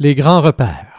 Les grands repères.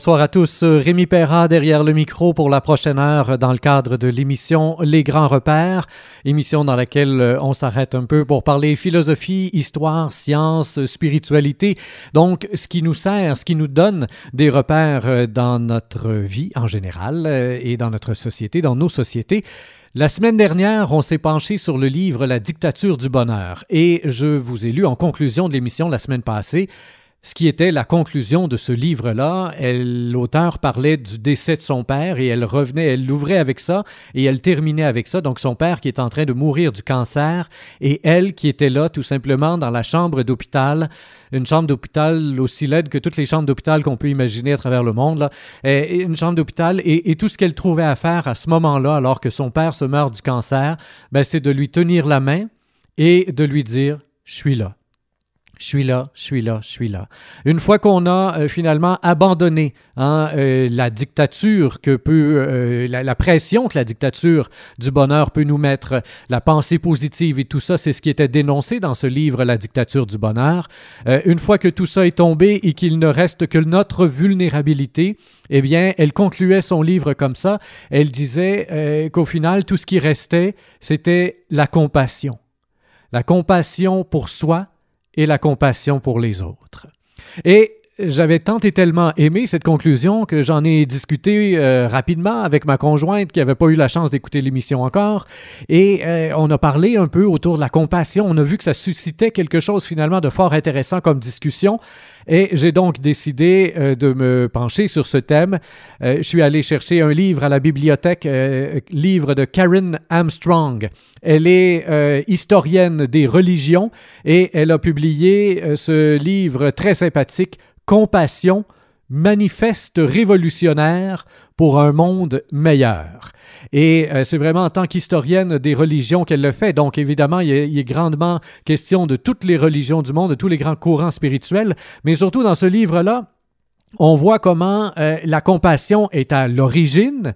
Bonsoir à tous. Rémi Perra derrière le micro pour la prochaine heure dans le cadre de l'émission Les Grands Repères, émission dans laquelle euh, on s'arrête un peu pour parler philosophie, histoire, science, spiritualité. Donc, ce qui nous sert, ce qui nous donne des repères euh, dans notre vie en général euh, et dans notre société, dans nos sociétés. La semaine dernière, on s'est penché sur le livre La dictature du bonheur et je vous ai lu en conclusion de l'émission la semaine passée ce qui était la conclusion de ce livre-là. L'auteur parlait du décès de son père et elle revenait, elle l'ouvrait avec ça et elle terminait avec ça. Donc son père qui est en train de mourir du cancer et elle qui était là tout simplement dans la chambre d'hôpital, une chambre d'hôpital aussi laide que toutes les chambres d'hôpital qu'on peut imaginer à travers le monde. Et une chambre d'hôpital et, et, tout ce qu'elle trouvait à faire à ce moment-là, alors que son père se meurt du cancer, ben, c'est de lui tenir la main et de lui dire, je suis là je suis là, je suis là, je suis là. Une fois qu'on a euh, finalement abandonné hein, euh, la dictature que peut, euh, la, pression que la dictature du bonheur peut nous mettre, la pensée positive et tout ça, c'est ce qui était dénoncé dans ce livre, La dictature du bonheur. une fois que tout ça est tombé et qu'il ne reste que notre vulnérabilité, eh bien, elle concluait son livre comme ça. Elle disait qu'au final, tout ce qui restait, c'était la compassion. La compassion pour soi, et la compassion pour les autres. J'avais tant et tellement aimé cette conclusion que j'en ai discuté euh, rapidement avec ma conjointe qui n'avait pas eu la chance d'écouter l'émission encore. Et euh, on a parlé un peu autour de la compassion. On a vu que ça suscitait quelque chose finalement de fort intéressant comme discussion. Et j'ai donc décidé euh, de me pencher sur ce thème. je suis allé chercher un livre à la bibliothèque, livre de Karen Armstrong. Elle est historienne des religions et elle a publié ce livre très sympathique compassion, manifeste révolutionnaire pour un monde meilleur. Et euh, c'est vraiment en tant qu'historienne des religions qu'elle le fait. Donc évidemment, il est, grandement question de toutes les religions du monde, de tous les grands courants spirituels, mais surtout dans ce livre-là, on voit comment euh, la compassion est à l'origine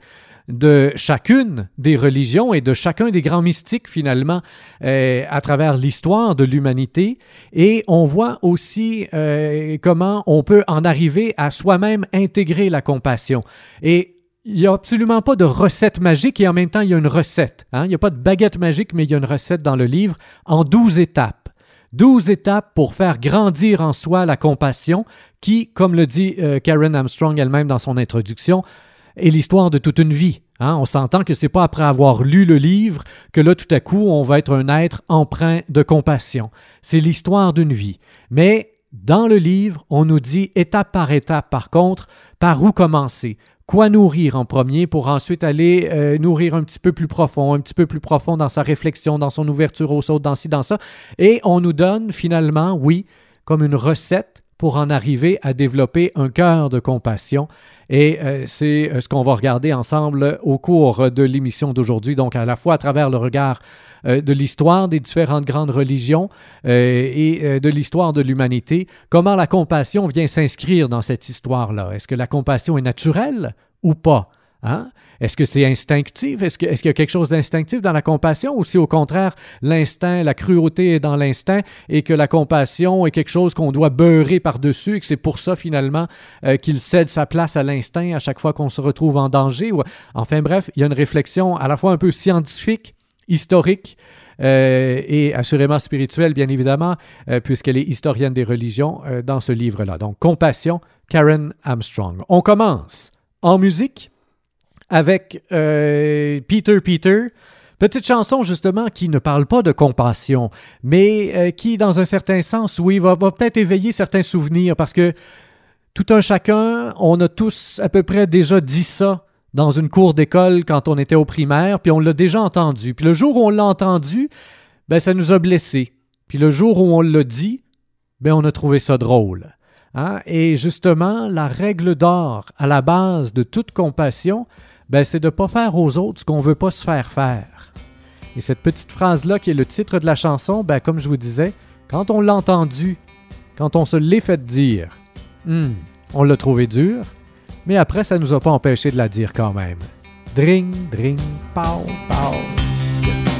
de chacune des religions et de chacun des grands mystiques finalement euh, à travers l'histoire de l'humanité et on voit aussi euh, comment on peut en arriver à soi-même intégrer la compassion et il n'y a absolument pas de recette magique et en même temps il y a une recette. Hein? Il n'y a pas de baguette magique mais il y a une recette dans le livre en douze étapes. Douze étapes pour faire grandir en soi la compassion qui, comme le dit euh, Karen Armstrong elle-même dans son introduction, et l'histoire de toute une vie. Hein? On s'entend que c'est pas après avoir lu le livre que là, tout à coup, on va être un être empreint de compassion. C'est l'histoire d'une vie. Mais dans le livre, on nous dit étape par étape, par contre, par où commencer, quoi nourrir en premier pour ensuite aller euh, nourrir un petit peu plus profond, un petit peu plus profond dans sa réflexion, dans son ouverture aux autres, dans ci, dans ça. Et on nous donne finalement, oui, comme une recette pour en arriver à développer un cœur de compassion. Et euh, c'est euh, ce qu'on va regarder ensemble au cours de l'émission d'aujourd'hui, donc à la fois à travers le regard euh, de l'histoire des différentes grandes religions et de l'histoire de l'humanité, comment la compassion vient s'inscrire dans cette histoire-là? Est-ce que la compassion est naturelle ou pas? Hein? Est-ce que c'est instinctif? Est-ce qu'il y a quelque chose d'instinctif dans la compassion ou si au contraire l'instinct, la cruauté est dans l'instinct et que la compassion est quelque chose qu'on doit beurrer par-dessus et que c'est pour ça finalement euh, qu'il cède sa place à l'instinct à chaque fois qu'on se retrouve en danger? Ou... Enfin bref, il y a une réflexion à la fois un peu scientifique, historique, euh, et assurément spirituelle, bien évidemment, euh, puisqu'elle est historienne des religions dans ce livre-là. Donc, Compassion, Karen Armstrong. On commence en musique avec euh, Peter Peter. Petite chanson justement qui ne parle pas de compassion, mais euh, qui, dans un certain sens, oui, va, peut-être éveiller certains souvenirs parce que tout un chacun, on a tous à peu près déjà dit ça dans une cour d'école quand on était au primaire, puis on l'a déjà entendu. Puis le jour où on l'a entendu, ben ça nous a blessés. Puis le jour où on l'a dit, ben on a trouvé ça drôle. Hein? Et justement, la règle d'or à la base de toute compassion, ben, c'est de ne pas faire aux autres ce qu'on ne veut pas se faire faire. Et cette petite phrase-là, qui est le titre de la chanson, ben, comme je vous disais, quand on l'a entendue, quand on se l'est fait dire, hmm, on l'a trouvé dur, mais après, ça ne nous a pas empêché de la dire quand même. Dring, dring, pow, pow.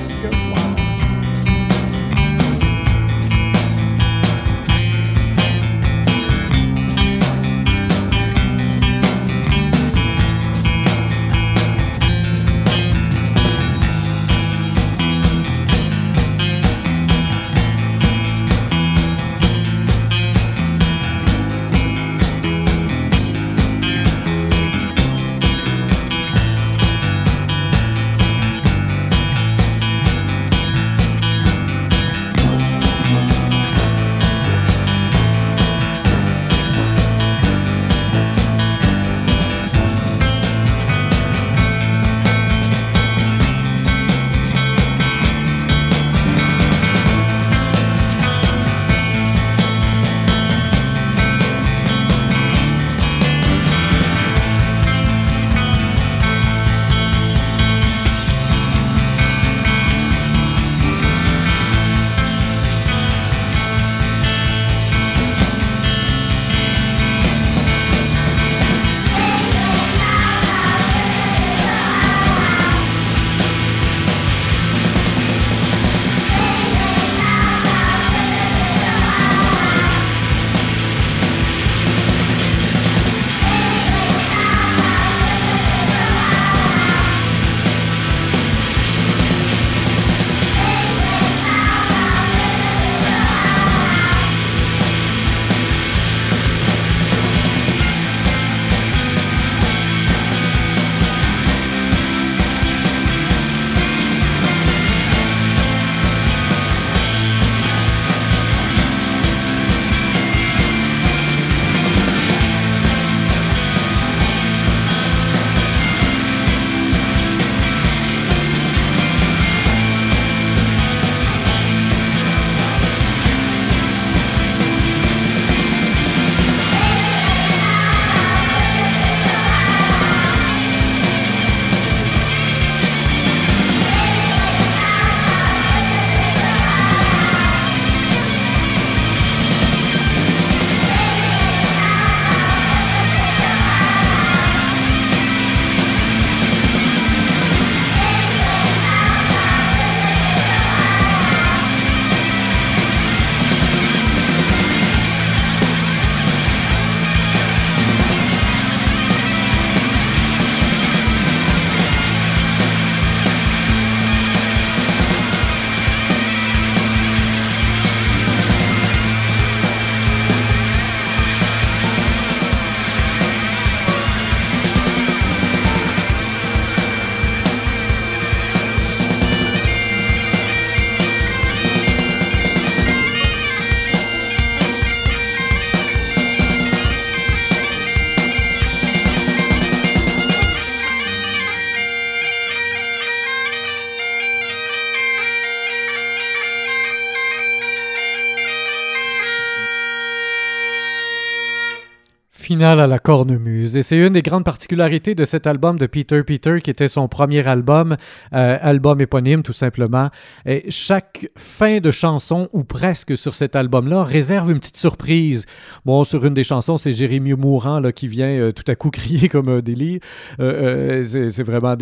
Finale à la cornemuse. Et c'est une des grandes particularités de cet album de Peter Peter, qui était son premier album, euh, album éponyme tout simplement. Et chaque fin de chanson, ou presque sur cet album-là, réserve une petite surprise. Bon, sur une des chansons, c'est Jérémy Mourant là, qui vient euh, tout à coup crier comme un délire. Euh, c'est vraiment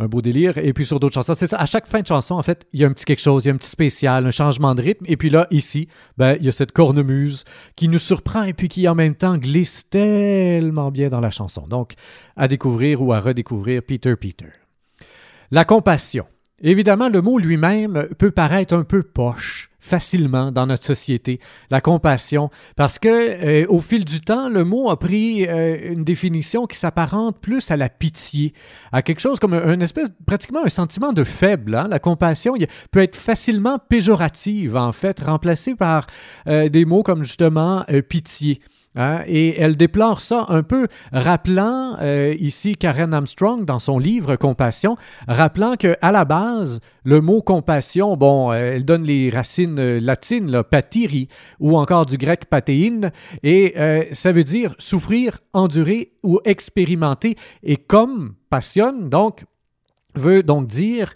un beau délire. Et puis sur d'autres chansons, c'est ça. À chaque fin de chanson, en fait, il y a un petit quelque chose, il y a un petit spécial, un changement de rythme. Et puis là, ici, ben, il y a cette cornemuse qui nous surprend et puis qui en même temps glisse tellement bien dans la chanson. Donc, à découvrir ou à redécouvrir Peter Peter. La compassion. Évidemment, le mot lui-même peut paraître un peu poche facilement dans notre société, la compassion, parce que euh, au fil du temps, le mot a pris euh, une définition qui s'apparente plus à la pitié, à quelque chose comme un, espèce, pratiquement un sentiment de faible. Hein. La compassion peut être facilement péjorative, en fait, remplacée par euh, des mots comme justement pitié. Hein, et elle déplore ça un peu, rappelant euh, ici Karen Armstrong dans son livre Compassion, rappelant que à la base, le mot compassion, bon, euh, elle donne les racines euh, latines, là, patiri, ou encore du grec patéine, et ça veut dire souffrir, endurer ou expérimenter. Et comme passionne, donc veut donc dire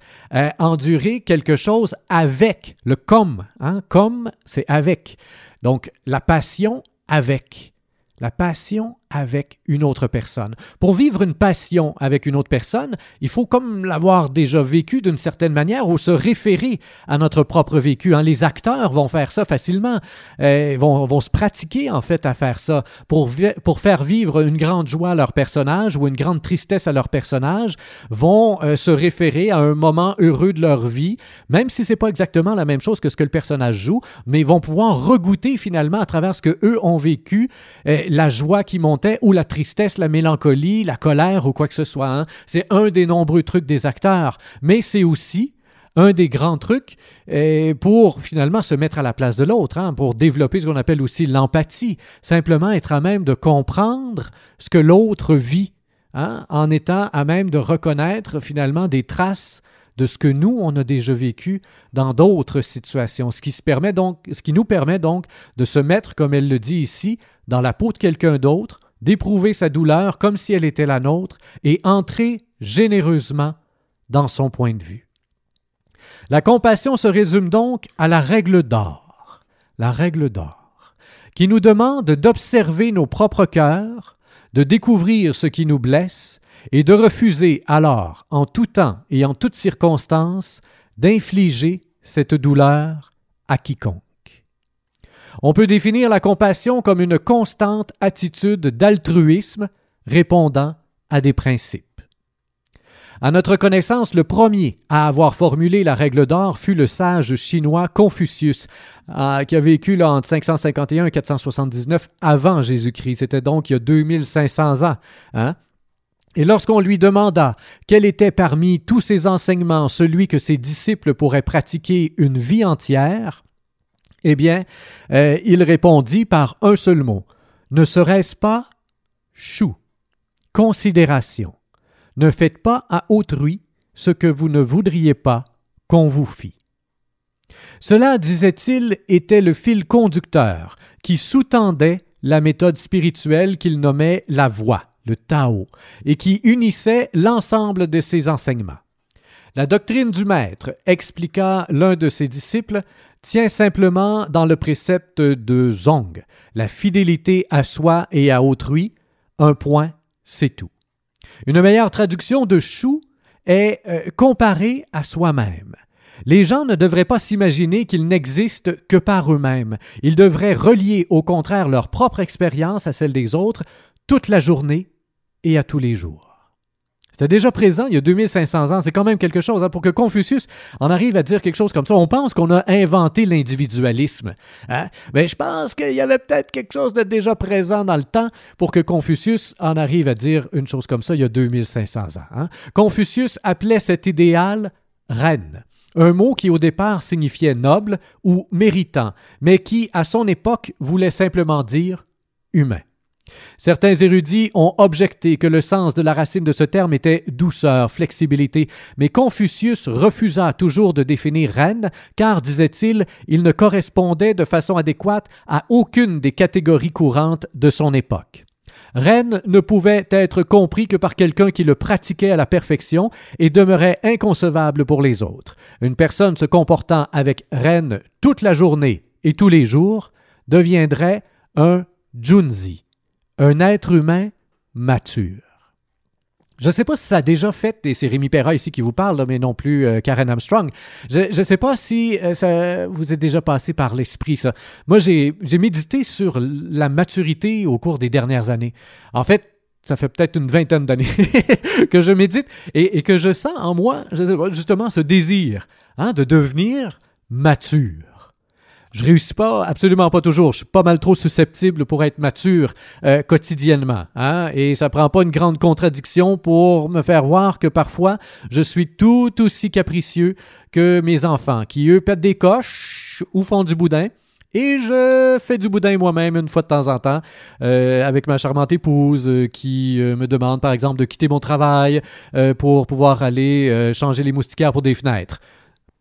endurer quelque chose avec, le comme, hein, comme c'est avec. Donc la passion avec la passion avec une autre personne. Pour vivre une passion avec une autre personne, il faut comme l'avoir déjà vécu d'une certaine manière ou se référer à notre propre vécu. Hein. Les acteurs vont faire ça facilement, euh, vont, vont, se pratiquer en fait à faire ça pour, pour faire vivre une grande joie à leur personnage ou une grande tristesse à leur personnage, vont euh, se référer à un moment heureux de leur vie, même si c'est pas exactement la même chose que ce que le personnage joue, mais vont pouvoir regoûter finalement à travers ce que eux ont vécu, euh, la joie qui monte ou la tristesse, la mélancolie, la colère ou quoi que ce soit. Hein. C'est un des nombreux trucs des acteurs, mais c'est aussi un des grands trucs euh, pour finalement se mettre à la place de l'autre, hein, pour développer ce qu'on appelle aussi l'empathie, simplement être à même de comprendre ce que l'autre vit, hein, en étant à même de reconnaître finalement des traces de ce que nous, on a déjà vécu dans d'autres situations, ce qui, se permet donc, ce qui nous permet donc de se mettre, comme elle le dit ici, dans la peau de quelqu'un d'autre, d'éprouver sa douleur comme si elle était la nôtre et entrer généreusement dans son point de vue. La compassion se résume donc à la règle d'or, la règle d'or, qui nous demande d'observer nos propres cœurs, de découvrir ce qui nous blesse et de refuser alors, en tout temps et en toutes circonstances, d'infliger cette douleur à quiconque. On peut définir la compassion comme une constante attitude d'altruisme répondant à des principes. À notre connaissance, le premier à avoir formulé la règle d'or fut le sage chinois Confucius, euh, qui a vécu entre 551 et 479 avant Jésus-Christ. C'était donc il y a 2500 ans. Hein? Et lorsqu'on lui demanda quel était parmi tous ses enseignements celui que ses disciples pourraient pratiquer une vie entière, eh bien, euh, il répondit par un seul mot. Ne serait-ce pas chou, considération. Ne faites pas à autrui ce que vous ne voudriez pas qu'on vous fît. Cela, disait-il, était le fil conducteur qui sous-tendait la méthode spirituelle qu'il nommait la voie, le Tao, et qui unissait l'ensemble de ses enseignements. La doctrine du maître, expliqua l'un de ses disciples, tient simplement dans le précepte de Zong, la fidélité à soi et à autrui, un point, c'est tout. Une meilleure traduction de chou est euh, comparé à soi-même. Les gens ne devraient pas s'imaginer qu'ils n'existent que par eux-mêmes. Ils devraient relier au contraire leur propre expérience à celle des autres toute la journée et à tous les jours. C'était déjà présent il y a 2500 ans. C'est quand même quelque chose. Hein. Pour que Confucius en arrive à dire quelque chose comme ça, on pense qu'on a inventé l'individualisme. Hein? Mais je pense qu'il y avait peut-être quelque chose de déjà présent dans le temps pour que Confucius en arrive à dire une chose comme ça il y a 2500 ans. Hein? Confucius appelait cet idéal reine un mot qui au départ signifiait noble ou méritant, mais qui à son époque voulait simplement dire humain. Certains érudits ont objecté que le sens de la racine de ce terme était douceur, flexibilité, mais Confucius refusa toujours de définir reine, car, disait-il, il ne correspondait de façon adéquate à aucune des catégories courantes de son époque. Reine ne pouvait être compris que par quelqu'un qui le pratiquait à la perfection et demeurait inconcevable pour les autres. Une personne se comportant avec reine toute la journée et tous les jours deviendrait un junzi, un être humain mature. Je ne sais pas si ça a déjà fait, et c'est Rémi Perra ici qui vous parle, mais non plus euh, Karen Armstrong. Je ne sais pas si euh, ça vous est déjà passé par l'esprit, ça. Moi, j'ai médité sur la maturité au cours des dernières années. En fait, ça fait peut-être une vingtaine d'années que je médite et, que je sens en moi justement ce désir hein, de devenir mature. Je réussis pas, absolument pas toujours. Je suis pas mal trop susceptible pour être mature euh, quotidiennement. Hein? Et ça prend pas une grande contradiction pour me faire voir que parfois je suis tout aussi capricieux que mes enfants, qui eux pètent des coches ou font du boudin Et je fais du boudin moi-même une fois de temps en temps euh, avec ma charmante épouse euh, qui me demande par exemple de quitter mon travail pour pouvoir aller changer les moustiquaires pour des fenêtres.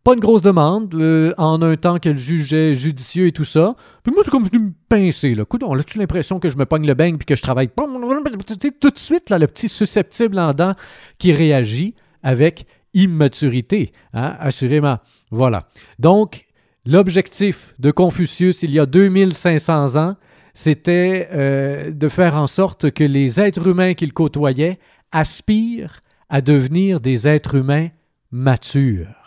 Pas une grosse demande, en un temps qu'elle jugeait judicieux et tout ça. Puis moi, c'est comme venu me pincer. Là. Coudon, as-tu l'impression que je me pogne le beigne puis que je travaille tout de suite, là, le petit susceptible en dents qui réagit avec immaturité, hein, assurément. Voilà. Donc, l'objectif de Confucius il y a 2500 ans, c'était euh, de faire en sorte que les êtres humains qu'il côtoyait aspirent à devenir des êtres humains matures.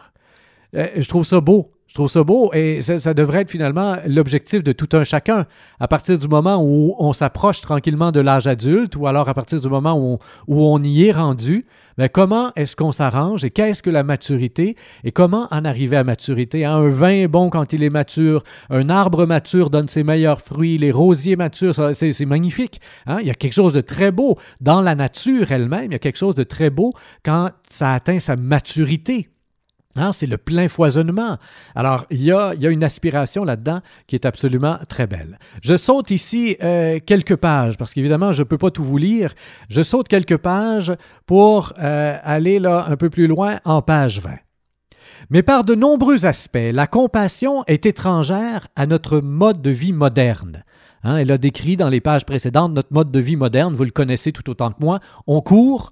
Euh, je trouve ça beau. Je trouve ça beau et ça, devrait être finalement l'objectif de tout un chacun. À partir du moment où on s'approche tranquillement de l'âge adulte ou alors à partir du moment où on, y est rendu, mais ben, comment est-ce qu'on s'arrange et qu'est-ce que la maturité et comment en arriver à maturité? Un vin est bon quand il est mature, un arbre mature donne ses meilleurs fruits, les rosiers matures, c'est magnifique. Hein? Il y a quelque chose de très beau dans la nature elle-même, il y a quelque chose de très beau quand ça atteint sa maturité. Hein, c'est le plein foisonnement. Alors, il y a, une aspiration là-dedans qui est absolument très belle. Je saute ici euh, quelques pages, parce qu'évidemment, je ne peux pas tout vous lire. Je saute quelques pages pour euh, aller là un peu plus loin en page 20. Mais par de nombreux aspects, la compassion est étrangère à notre mode de vie moderne. Hein, elle a décrit dans les pages précédentes notre mode de vie moderne, vous le connaissez tout autant que moi. On court,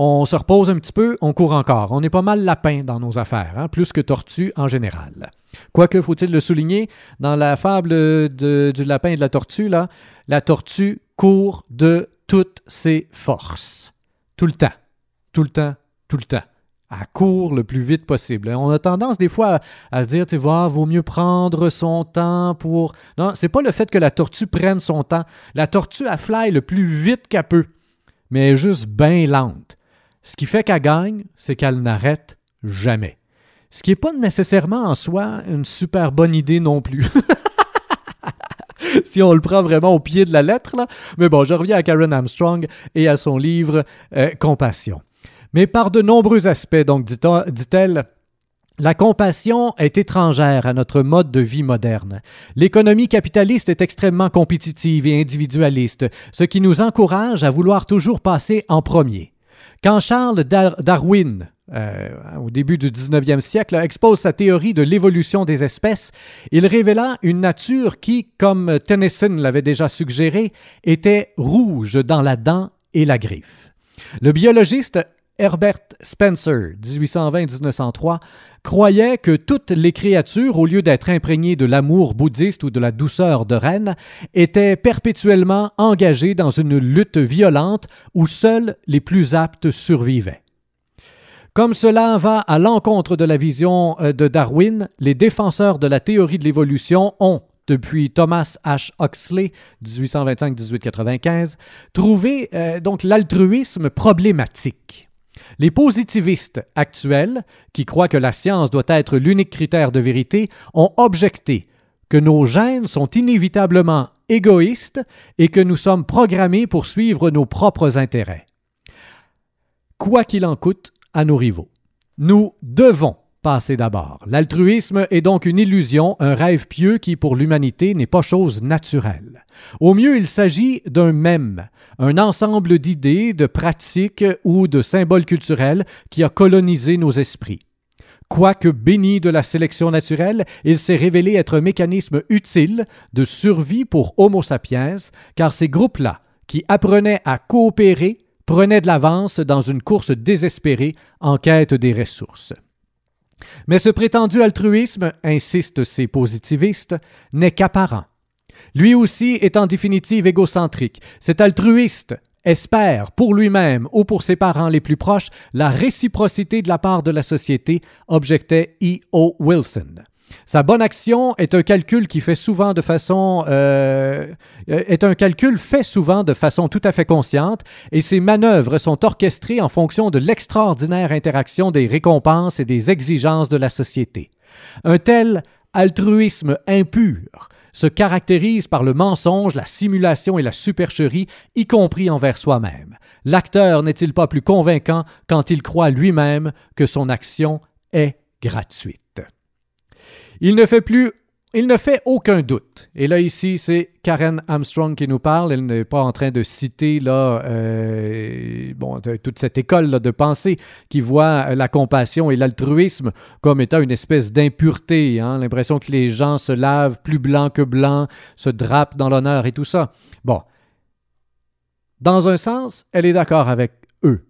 on se repose un petit peu, on court encore. On est pas mal lapin dans nos affaires, hein, plus que tortue en général. Quoique, faut-il le souligner, dans la fable du lapin et de la tortue, la tortue court de toutes ses forces. Tout le temps. Tout le temps. Tout le temps. Elle court le plus vite possible. On a tendance des fois à, se dire, tu vois, vaut mieux prendre son temps pour... Non, c'est pas le fait que la tortue prenne son temps. La tortue, elle fly le plus vite qu'elle peut, mais juste bien lente. Ce qui fait qu'elle gagne, c'est qu'elle n'arrête jamais. Ce qui n'est pas nécessairement en soi une super bonne idée non plus. si on le prend vraiment au pied de la lettre, là. Mais bon, je reviens à Karen Armstrong et à son livre euh, Compassion. Mais par de nombreux aspects, donc, dit-elle, la compassion est étrangère à notre mode de vie moderne. L'économie capitaliste est extrêmement compétitive et individualiste, ce qui nous encourage à vouloir toujours passer en premier. Quand Charles Darwin, euh, au début du 19e siècle, expose sa théorie de l'évolution des espèces, il révéla une nature qui, comme Tennyson l'avait déjà suggéré, était rouge dans la dent et la griffe. Le biologiste Herbert Spencer, 1820-1903, croyait que toutes les créatures, au lieu d'être imprégnées de l'amour bouddhiste ou de la douceur de reine, étaient perpétuellement engagées dans une lutte violente où seuls les plus aptes survivaient. Comme cela va à l'encontre de la vision euh, de Darwin, les défenseurs de la théorie de l'évolution ont, depuis Thomas H. Huxley, 1825-1895, trouvé euh, donc l'altruisme problématique. Les positivistes actuels, qui croient que la science doit être l'unique critère de vérité, ont objecté que nos gènes sont inévitablement égoïstes et que nous sommes programmés pour suivre nos propres intérêts. Quoi qu'il en coûte à nos rivaux. Nous devons passer d'abord. L'altruisme est donc une illusion, un rêve pieux qui, pour l'humanité, n'est pas chose naturelle. Au mieux, il s'agit d'un même, un ensemble d'idées, de pratiques ou de symboles culturels qui a colonisé nos esprits. Quoique béni de la sélection naturelle, il s'est révélé être un mécanisme utile de survie pour Homo sapiens, car ces groupes-là, qui apprenaient à coopérer, prenaient de l'avance dans une course désespérée en quête des ressources. Mais ce prétendu altruisme, insistent ces positivistes, n'est qu'apparent. Lui aussi est en définitive égocentrique. Cet altruiste espère, pour lui-même ou pour ses parents les plus proches, la réciprocité de la part de la société, objectait E. O. Wilson. Sa bonne action est un calcul qui fait souvent de façon euh, calcul fait souvent de façon tout à fait consciente et ses manœuvres sont orchestrées en fonction de l'extraordinaire interaction des récompenses et des exigences de la société. Un tel altruisme impur se caractérise par le mensonge, la simulation et la supercherie, y compris envers soi-même. L'acteur n'est-il pas plus convaincant quand il croit lui-même que son action est gratuite? Il ne fait plus Il ne fait aucun doute. Et là, ici, c'est Karen Armstrong qui nous parle. Elle n'est pas en train de citer là, euh, bon, toute cette école de pensée qui voit la compassion et l'altruisme comme étant une espèce d'impureté. Hein? L'impression que les gens se lavent plus blanc que blanc, se drapent dans l'honneur et tout ça. Bon. Dans un sens, elle est d'accord avec eux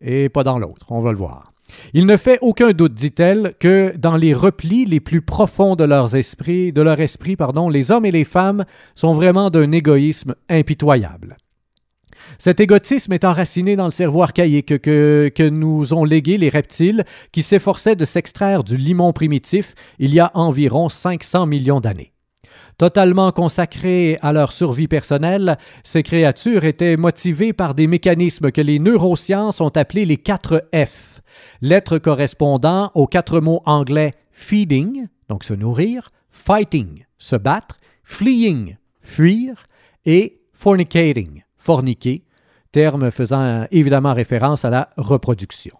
et pas dans l'autre. On va le voir. Il ne fait aucun doute, dit-elle, que dans les replis les plus profonds de leurs esprits, de leur esprit, pardon, les hommes et les femmes sont vraiment d'un égoïsme impitoyable. Cet égotisme est enraciné dans le cerveau archaïque que, nous ont légué les reptiles qui s'efforçaient de s'extraire du limon primitif il y a environ 500 millions d'années. Totalement consacrées à leur survie personnelle, ces créatures étaient motivées par des mécanismes que les neurosciences ont appelés les quatre F lettre correspondant aux quatre mots anglais feeding, donc se nourrir, fighting, se battre, fleeing, fuir, et fornicating, forniquer, terme faisant évidemment référence à la reproduction.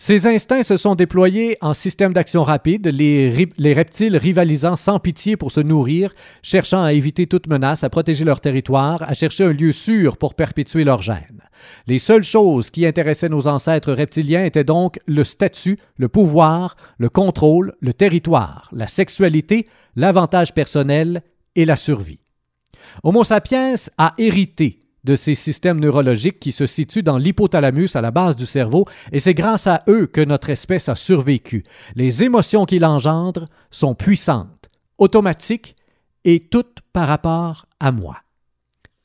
Ces instincts se sont déployés en système d'action rapide, les, les, reptiles rivalisant sans pitié pour se nourrir, cherchant à éviter toute menace, à protéger leur territoire, à chercher un lieu sûr pour perpétuer leur gène. Les seules choses qui intéressaient nos ancêtres reptiliens étaient donc le statut, le pouvoir, le contrôle, le territoire, la sexualité, l'avantage personnel et la survie. Homo sapiens a hérité de ces systèmes neurologiques qui se situent dans l'hypothalamus à la base du cerveau, et c'est grâce à eux que notre espèce a survécu. Les émotions qu'il engendre sont puissantes, automatiques et toutes par rapport à moi.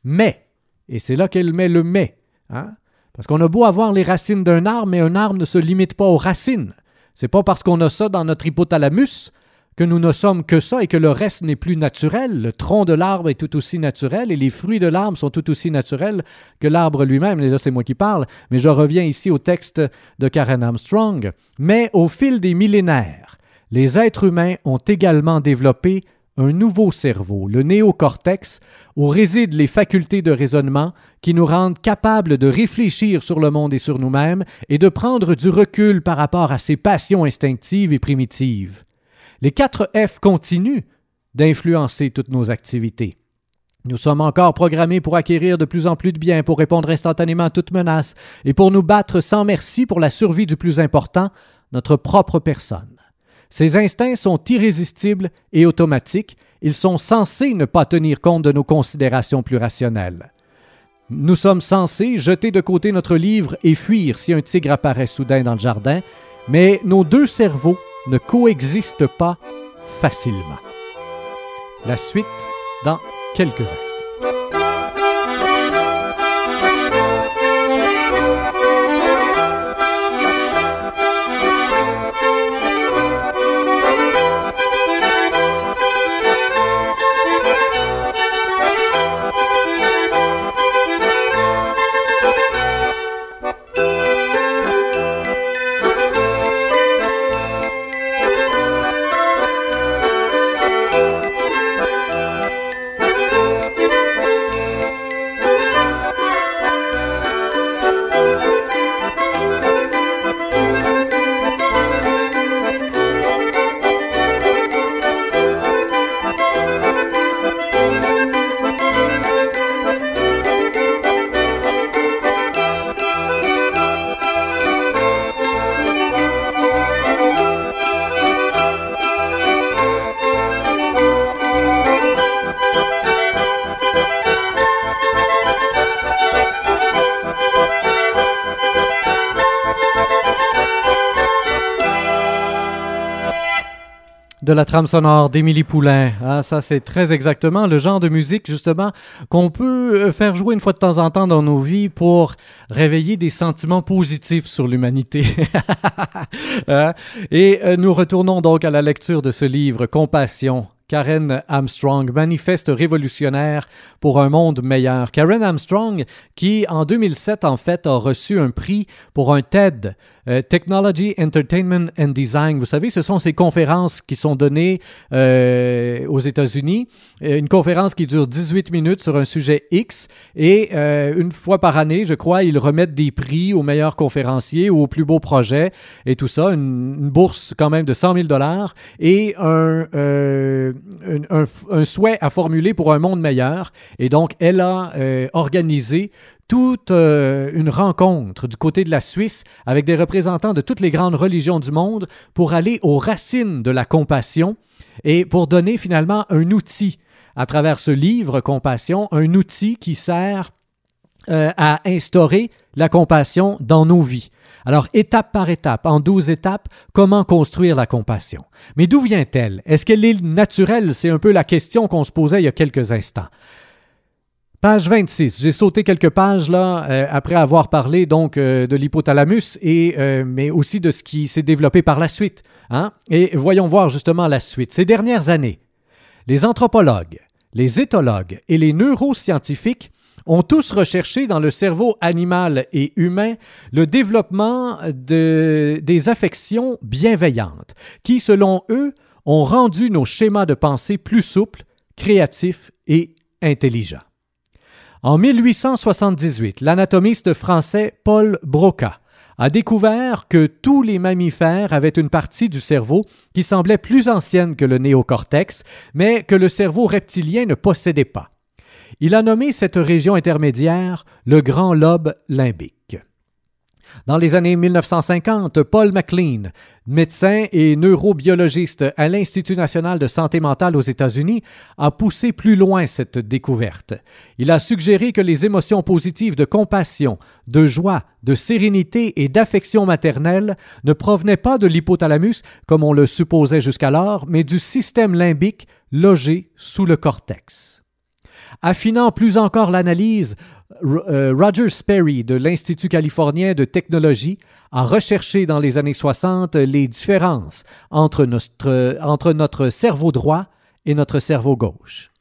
Mais, et c'est là qu'elle met le mais, hein, parce qu'on a beau avoir les racines d'un arbre, mais un arbre ne se limite pas aux racines. C'est pas parce qu'on a ça dans notre hypothalamus que nous ne sommes que ça et que le reste n'est plus naturel. Le tronc de l'arbre est tout aussi naturel et les fruits de l'arbre sont tout aussi naturels que l'arbre lui-même. Déjà, c'est moi qui parle, mais je reviens ici au texte de Karen Armstrong. Mais au fil des millénaires, les êtres humains ont également développé un nouveau cerveau, le néocortex, où résident les facultés de raisonnement qui nous rendent capables de réfléchir sur le monde et sur nous-mêmes et de prendre du recul par rapport à ces passions instinctives et primitives. Les quatre F continuent d'influencer toutes nos activités. Nous sommes encore programmés pour acquérir de plus en plus de biens, pour répondre instantanément à toute menace et pour nous battre sans merci pour la survie du plus important, notre propre personne. Ces instincts sont irrésistibles et automatiques, ils sont censés ne pas tenir compte de nos considérations plus rationnelles. Nous sommes censés jeter de côté notre livre et fuir si un tigre apparaît soudain dans le jardin, mais nos deux cerveaux ne coexistent pas facilement. La suite dans quelques instants. De la trame sonore d'Émilie Poulain. Ah, ça, c'est très exactement le genre de musique, justement, qu'on peut euh, faire jouer une fois de temps en temps dans nos vies pour réveiller des sentiments positifs sur l'humanité. Hein? Et euh, nous retournons donc à la lecture de ce livre, Compassion, Karen Armstrong, manifeste révolutionnaire pour un monde meilleur. Karen Armstrong, qui en 2007 en fait a reçu un prix pour un TED euh, Technology, Entertainment and Design. Vous savez, ce sont ces conférences qui sont données euh, aux États-Unis. Euh, une conférence qui dure 18 minutes sur un sujet X et une fois par année, je crois, ils remettent des prix aux meilleurs conférenciers ou aux plus beaux projets et tout ça. Une, bourse quand même de 100 000 dollars et un, souhait à formuler pour un monde meilleur. Et donc, elle a organisé toute euh, une rencontre du côté de la Suisse avec des représentants de toutes les grandes religions du monde pour aller aux racines de la compassion et pour donner finalement un outil à travers ce livre Compassion, un outil qui sert euh, à instaurer la compassion dans nos vies. Alors, étape par étape, en douze étapes, comment construire la compassion? Mais d'où vient-elle? Est-ce qu'elle est naturelle? C'est un peu la question qu'on se posait il y a quelques instants. Page 26. J'ai sauté quelques pages là euh, après avoir parlé donc euh, de l'hypothalamus et euh, mais aussi de ce qui s'est développé par la suite. Hein? Et voyons voir justement la suite. Ces dernières années, les anthropologues, les éthologues et les neuroscientifiques ont tous recherché dans le cerveau animal et humain le développement de, des affections bienveillantes qui, selon eux, ont rendu nos schémas de pensée plus souples, créatifs et intelligents. En 1878, l'anatomiste français Paul Broca a découvert que tous les mammifères avaient une partie du cerveau qui semblait plus ancienne que le néocortex, mais que le cerveau reptilien ne possédait pas. Il a nommé cette région intermédiaire le grand lobe limbique. Dans les années 1950, Paul MacLean, médecin et neurobiologiste à l'Institut national de santé mentale aux États-Unis, a poussé plus loin cette découverte. Il a suggéré que les émotions positives de compassion, de joie, de sérénité et d'affection maternelle ne provenaient pas de l'hypothalamus, comme on le supposait jusqu'alors, mais du système limbique logé sous le cortex. Affinant plus encore l'analyse, Roger Sperry de l'Institut californien de technologie a recherché dans les années 60 les différences entre notre, entre notre cerveau droit et notre cerveau gauche.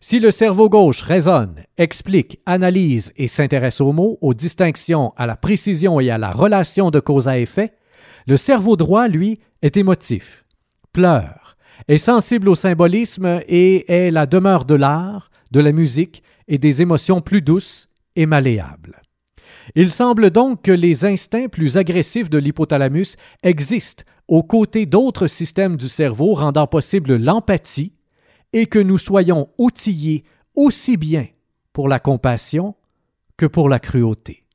Si le cerveau gauche raisonne, explique, analyse et s'intéresse aux mots, aux distinctions, à la précision et à la relation de cause à effet, le cerveau droit, lui, est émotif, pleure, est sensible au symbolisme et est la demeure de l'art, de la musique et des émotions plus douces et malléable. Il semble donc que les instincts plus agressifs de l'hypothalamus existent aux côtés d'autres systèmes du cerveau rendant possible l'empathie et que nous soyons outillés aussi bien pour la compassion que pour la cruauté.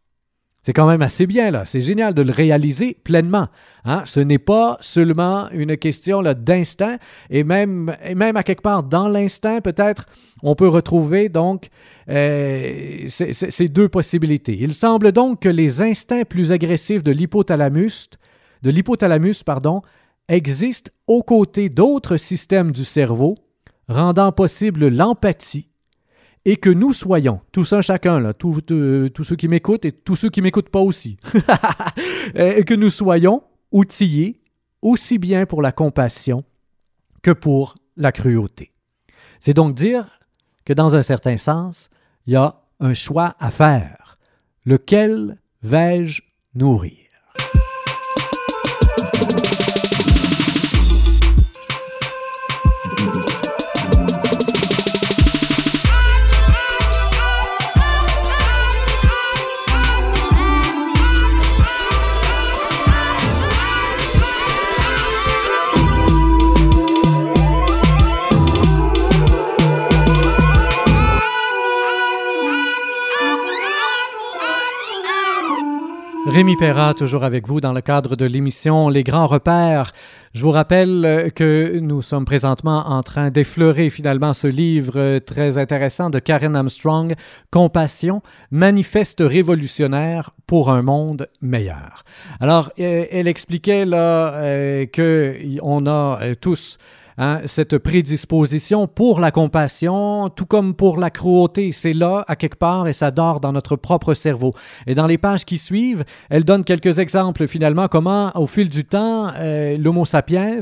C'est quand même assez bien, là. C'est génial de le réaliser pleinement. Hein? Ce n'est pas seulement une question d'instinct, et même, à quelque part dans l'instinct, peut-être, on peut retrouver donc euh, ces deux possibilités. Il semble donc que les instincts plus agressifs de l'hypothalamus, de l'hypothalamus, pardon, existent aux côtés d'autres systèmes du cerveau, rendant possible l'empathie, et que nous soyons, tous un chacun, là, tous, tous ceux qui m'écoutent et tous ceux qui m'écoutent pas aussi, et que nous soyons outillés aussi bien pour la compassion que pour la cruauté. C'est donc dire que dans un certain sens, il y a un choix à faire. Lequel vais-je nourrir? Rémi Perra, toujours avec vous dans le cadre de l'émission Les Grands Repères. Je vous rappelle que nous sommes présentement en train d'effleurer finalement ce livre très intéressant de Karen Armstrong, Compassion, manifeste révolutionnaire pour un monde meilleur. Alors, euh, elle expliquait là euh, que on a euh, tous Hein, cette prédisposition pour la compassion, tout comme pour la cruauté. C'est là, à quelque part, et ça dort dans notre propre cerveau. Et dans les pages qui suivent, elle donne quelques exemples, finalement, comment, au fil du temps, euh, l'Homo sapiens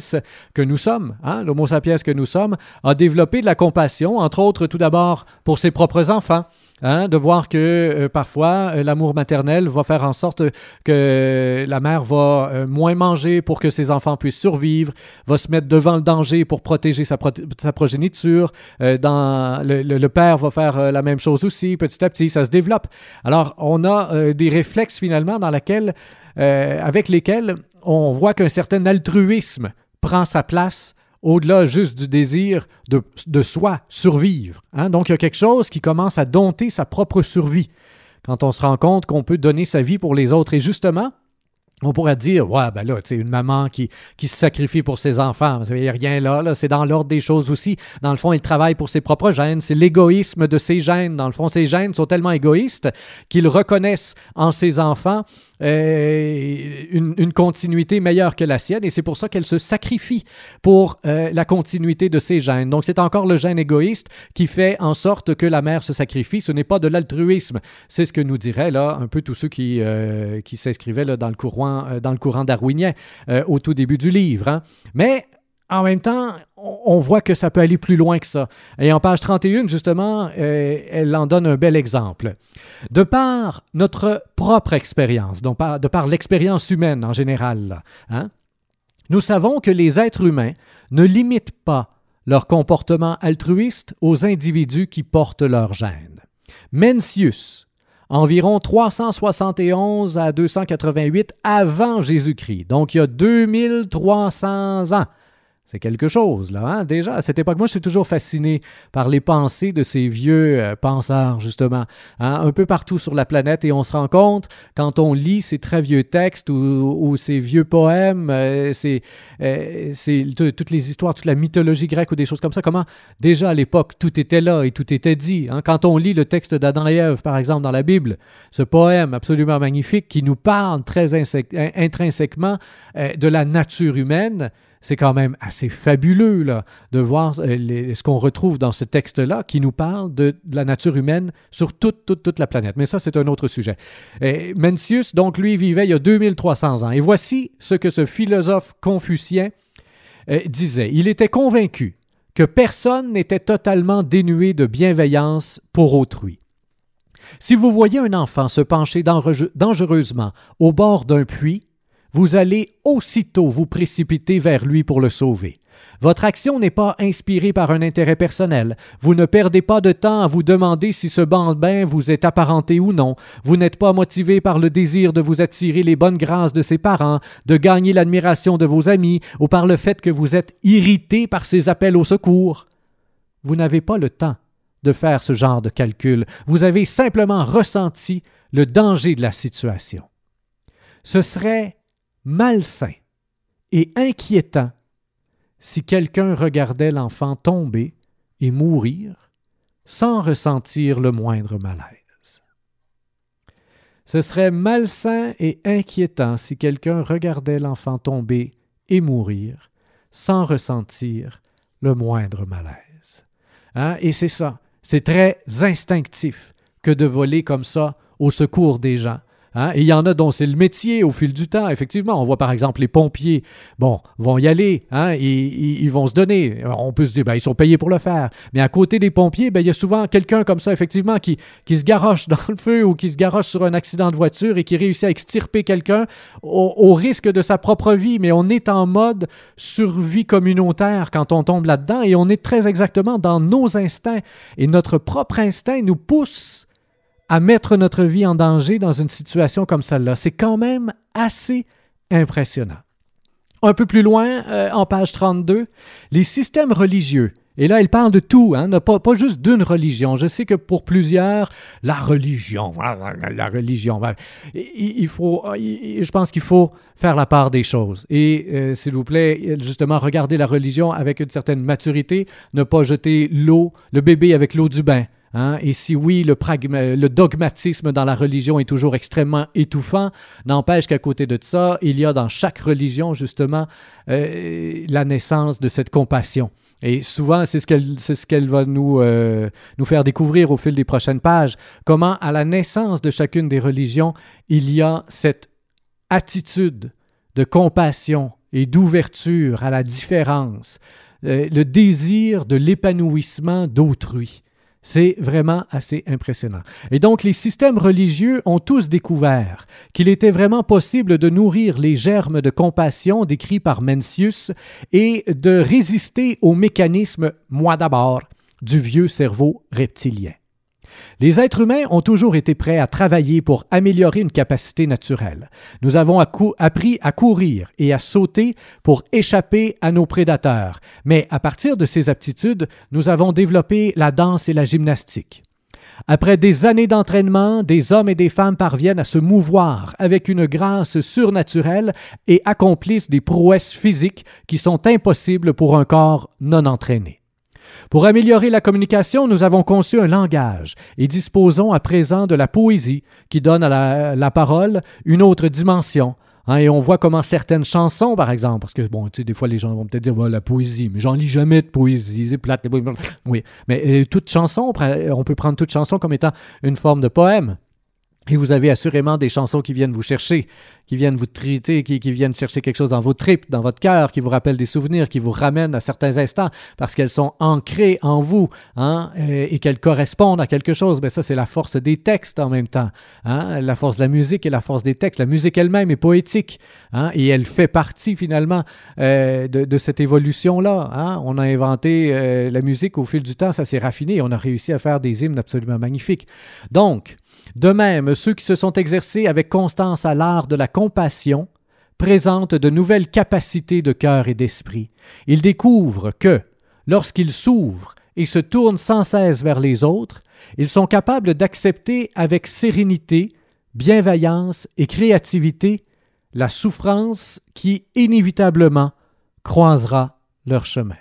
que nous sommes, hein, l'Homo sapiens que nous sommes, a développé de la compassion, entre autres, tout d'abord, pour ses propres enfants Hein, de voir que euh, parfois euh, l'amour maternel va faire en sorte que la mère va euh, moins manger pour que ses enfants puissent survivre, va se mettre devant le danger pour protéger sa, progéniture. le, père va faire la même chose aussi. Petit à petit, ça se développe. Alors, on a des réflexes finalement dans laquelle, avec lesquels on voit qu'un certain altruisme prend sa place au-delà juste du désir de, de soi, survivre. Hein. Donc il y a quelque chose qui commence à dompter sa propre survie quand on se rend compte qu'on peut donner sa vie pour les autres. Et justement, on pourrait dire, ouais, ben là, c'est une maman qui, qui se sacrifie pour ses enfants. Il n'y a rien là, là c'est dans l'ordre des choses aussi. Dans le fond, il travaille pour ses propres gènes. C'est l'égoïsme de ses gènes. Dans le fond, ses gènes sont tellement égoïstes qu'ils reconnaissent en ses enfants euh, une, continuité meilleure que la sienne et c'est pour ça qu'elle se sacrifie pour euh, la continuité de ses gènes. Donc c'est encore le gène égoïste qui fait en sorte que la mère se sacrifie. Ce n'est pas de l'altruisme. C'est ce que nous diraient là un peu tous ceux qui, euh, qui s'inscrivaient dans le courant, dans le courant darwinien au tout début du livre. Hein. Mais en même temps, on voit que ça peut aller plus loin que ça. Et en page 31, justement, euh, elle en donne un bel exemple. De par notre propre expérience, donc de par l'expérience humaine en général, hein, nous savons que les êtres humains ne limitent pas leur comportement altruiste aux individus qui portent leur gène. Mencius, environ 371 à 288 avant Jésus-Christ, donc il y a 2300 ans, c'est quelque chose, là, hein? déjà. À cette époque, moi, je suis toujours fasciné par les pensées de ces vieux euh, penseurs, justement, hein? un peu partout sur la planète. Et on se rend compte, quand on lit ces très vieux textes ou, ces vieux poèmes, euh, euh, toutes les histoires, toute la mythologie grecque ou des choses comme ça, comment, déjà à l'époque, tout était là et tout était dit. Hein? Quand on lit le texte d'Adam et Ève, par exemple, dans la Bible, ce poème absolument magnifique qui nous parle très intrinsèquement de la nature humaine, c'est quand même assez fabuleux de voir euh, ce qu'on retrouve dans ce texte-là qui nous parle de, la nature humaine sur toute, toute, la planète. Mais ça, c'est un autre sujet. Et Mencius, donc, lui, vivait il y a 2300 ans. Et voici ce que ce philosophe confucien euh, disait. Il était convaincu que personne n'était totalement dénué de bienveillance pour autrui. Si vous voyez un enfant se pencher dangereusement au bord d'un puits, vous allez aussitôt vous précipiter vers lui pour le sauver. Votre action n'est pas inspirée par un intérêt personnel. Vous ne perdez pas de temps à vous demander si ce bambin vous est apparenté ou non. Vous n'êtes pas motivé par le désir de vous attirer les bonnes grâces de ses parents, de gagner l'admiration de vos amis, ou par le fait que vous êtes irrité par ses appels au secours. Vous n'avez pas le temps de faire ce genre de calcul. Vous avez simplement ressenti le danger de la situation. Ce serait malsain et inquiétant si quelqu'un regardait l'enfant tomber et mourir sans ressentir le moindre malaise. Ce serait malsain et inquiétant si quelqu'un regardait l'enfant tomber et mourir sans ressentir le moindre malaise. Hein? Et c'est ça, c'est très instinctif que de voler comme ça au secours des gens. Hein? Et il y en a dont c'est le métier au fil du temps. Effectivement, on voit par exemple les pompiers, bon, vont y aller, hein? ils, vont se donner. on peut se dire, ben, ils sont payés pour le faire. Mais à côté des pompiers, ben, il y a souvent quelqu'un comme ça, effectivement, qui, qui se garoche dans le feu ou qui se garoche sur un accident de voiture et qui réussit à extirper quelqu'un au risque de sa propre vie. Mais on est en mode survie communautaire quand on tombe là-dedans et on est très exactement dans nos instincts. Et notre propre instinct nous pousse à mettre notre vie en danger dans une situation comme celle-là. C'est quand même assez impressionnant. Un peu plus loin, euh, en page 32, les systèmes religieux. Et là, il parle de tout, hein, pas, pas juste d'une religion. Je sais que pour plusieurs, la religion, la religion, il, faut, je pense qu'il faut faire la part des choses. Et euh, s'il vous plaît, justement, regardez la religion avec une certaine maturité, ne pas jeter l'eau, le bébé avec l'eau du bain. Hein? Et si oui, le, dogmatisme dans la religion est toujours extrêmement étouffant, n'empêche qu'à côté de ça, il y a dans chaque religion justement euh, la naissance de cette compassion. Et souvent, c'est ce qu'elle ce va nous, euh, nous faire découvrir au fil des prochaines pages, comment à la naissance de chacune des religions, il y a cette attitude de compassion et d'ouverture à la différence, euh, le désir de l'épanouissement d'autrui. C'est vraiment assez impressionnant. Et donc les systèmes religieux ont tous découvert qu'il était vraiment possible de nourrir les germes de compassion décrits par Mencius et de résister aux mécanismes, moi d'abord, du vieux cerveau reptilien. Les êtres humains ont toujours été prêts à travailler pour améliorer une capacité naturelle. Nous avons appris à courir et à sauter pour échapper à nos prédateurs, mais à partir de ces aptitudes, nous avons développé la danse et la gymnastique. Après des années d'entraînement, des hommes et des femmes parviennent à se mouvoir avec une grâce surnaturelle et accomplissent des prouesses physiques qui sont impossibles pour un corps non entraîné. Pour améliorer la communication, nous avons conçu un langage et disposons à présent de la poésie qui donne à la, parole une autre dimension. Hein, et on voit comment certaines chansons, par exemple, parce que, bon, tu sais, des fois, les gens vont peut-être dire, la poésie, mais j'en lis jamais de poésie, c'est plate. Oui, mais euh, toute chanson, on peut prendre toute chanson comme étant une forme de poème. Et vous avez assurément des chansons qui viennent vous chercher, qui viennent vous traiter, qui, viennent chercher quelque chose dans vos tripes, dans votre cœur, qui vous rappellent des souvenirs, qui vous ramènent à certains instants parce qu'elles sont ancrées en vous hein, et, qu'elles correspondent à quelque chose. Mais ça, c'est la force des textes en même temps. Hein, la force de la musique et la force des textes. La musique elle-même est poétique hein, et elle fait partie finalement euh, de, cette évolution-là. Hein. On a inventé euh, la musique au fil du temps, ça s'est raffiné et on a réussi à faire des hymnes absolument magnifiques. Donc, de même, ceux qui se sont exercés avec constance à l'art de la compassion présentent de nouvelles capacités de cœur et d'esprit. Ils découvrent que, lorsqu'ils s'ouvrent et se tournent sans cesse vers les autres, ils sont capables d'accepter avec sérénité, bienveillance et créativité la souffrance qui inévitablement croisera leur chemin.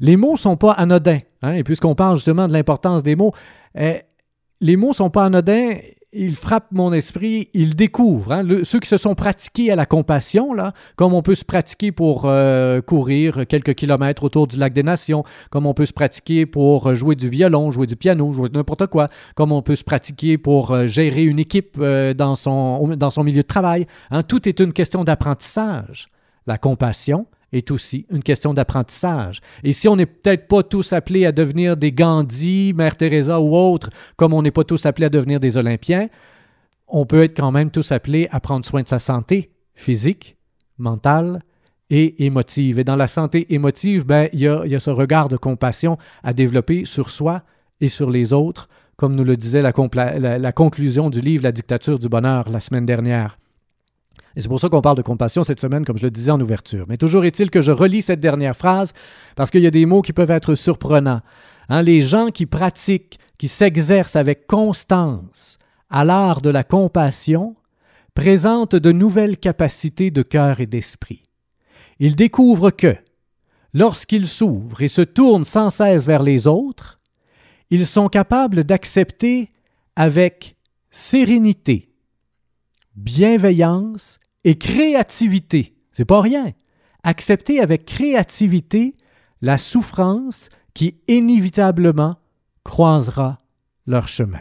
Les mots ne sont pas anodins, hein, et puisqu'on parle justement de l'importance des mots, eh, les mots sont pas anodins, ils frappent mon esprit, ils découvrent. Hein. ceux qui se sont pratiqués à la compassion, là, comme on peut se pratiquer pour euh, courir quelques kilomètres autour du lac des Nations, comme on peut se pratiquer pour jouer du violon, jouer du piano, jouer n'importe quoi, comme on peut se pratiquer pour euh, gérer une équipe euh, dans, son, dans son milieu de travail. Hein. Tout est une question d'apprentissage. La compassion, est aussi une question d'apprentissage. Et si on n'est peut-être pas tous appelés à devenir des Gandhi, Mère Teresa ou autres, comme on n'est pas tous appelés à devenir des Olympiens, on peut être quand même tous appelés à prendre soin de sa santé physique, mentale et émotive. Et dans la santé émotive, ben, il, y a, ce regard de compassion à développer sur soi et sur les autres, comme nous le disait la conclusion du livre La dictature du bonheur la semaine dernière. Et c'est pour ça qu'on parle de compassion cette semaine, comme je le disais en ouverture. Mais toujours est-il que je relis cette dernière phrase parce qu'il y a des mots qui peuvent être surprenants. Hein, les gens qui pratiquent, qui s'exercent avec constance à l'art de la compassion présentent de nouvelles capacités de cœur et d'esprit. Ils découvrent que, lorsqu'ils s'ouvrent et se tournent sans cesse vers les autres, ils sont capables d'accepter avec sérénité, bienveillance et créativité. C'est pas rien. Accepter avec créativité la souffrance qui inévitablement croisera leur chemin.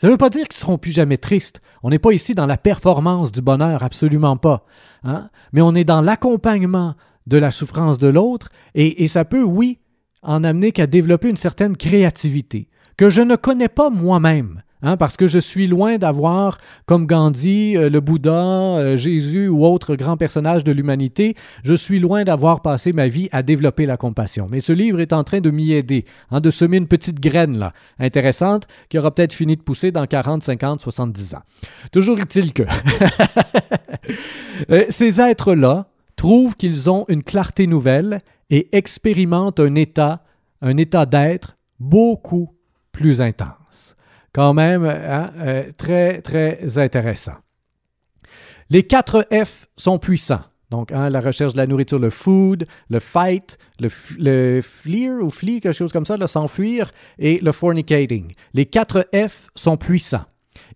Ça ne veut pas dire qu'ils ne seront plus jamais tristes. On n'est pas ici dans la performance du bonheur, absolument pas. Hein? Mais on est dans l'accompagnement de la souffrance de l'autre et, et ça peut, oui, en amener qu'à développer une certaine créativité que je ne connais pas moi-même. Hein, parce que je suis loin d'avoir, comme Gandhi, euh, le Bouddha, euh, Jésus ou autres grands personnages de l'humanité, je suis loin d'avoir passé ma vie à développer la compassion. Mais ce livre est en train de m'y aider, hein, de semer une petite graine là, intéressante, qui aura peut-être fini de pousser dans 40, 50, 70 ans. Toujours est-il que euh, ces êtres-là trouvent qu'ils ont une clarté nouvelle et expérimentent un état, un état d'être beaucoup plus intense quand même hein, euh, très, très intéressant. Les quatre F sont puissants. Donc, hein, la recherche de la nourriture, le food, le fight, le, le fleer ou flee, quelque chose comme ça, le s'enfuir, et le fornicating. Les quatre F sont puissants.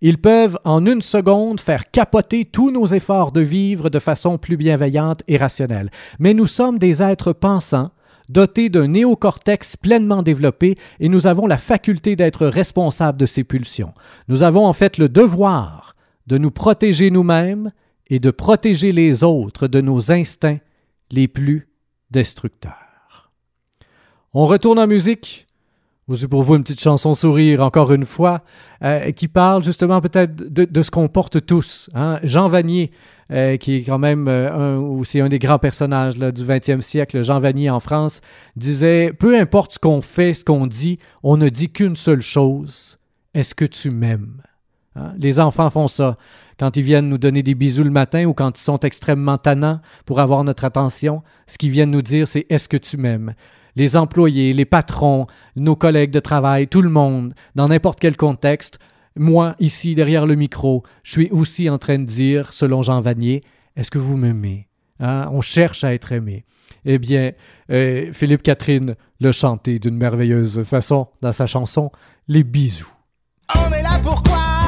Ils peuvent en une seconde faire capoter tous nos efforts de vivre de façon plus bienveillante et rationnelle. Mais nous sommes des êtres pensants dotés d'un néocortex pleinement développé et nous avons la faculté d'être responsables de ces pulsions. Nous avons en fait le devoir de nous protéger nous-mêmes et de protéger les autres de nos instincts les plus destructeurs. On retourne en musique. Pour vous une petite chanson sourire, encore une fois, euh, qui parle justement peut-être de, ce qu'on porte tous. Hein? Jean Vanier, euh, qui est quand même euh, un, aussi un des grands personnages du 20e siècle, Jean Vanier en France, disait Peu importe ce qu'on fait, ce qu'on dit, on ne dit qu'une seule chose Est-ce que tu m'aimes hein? Les enfants font ça. Quand ils viennent nous donner des bisous le matin ou quand ils sont extrêmement tannants pour avoir notre attention, ce qu'ils viennent nous dire, c'est Est-ce que tu m'aimes les employés, les patrons, nos collègues de travail, tout le monde, dans n'importe quel contexte, moi, ici, derrière le micro, je suis aussi en train de dire, selon Jean Vanier, est-ce que vous m'aimez? Hein? On cherche à être aimé. Eh bien, euh, Philippe Catherine le chantait d'une merveilleuse façon dans sa chanson Les bisous. On est là pourquoi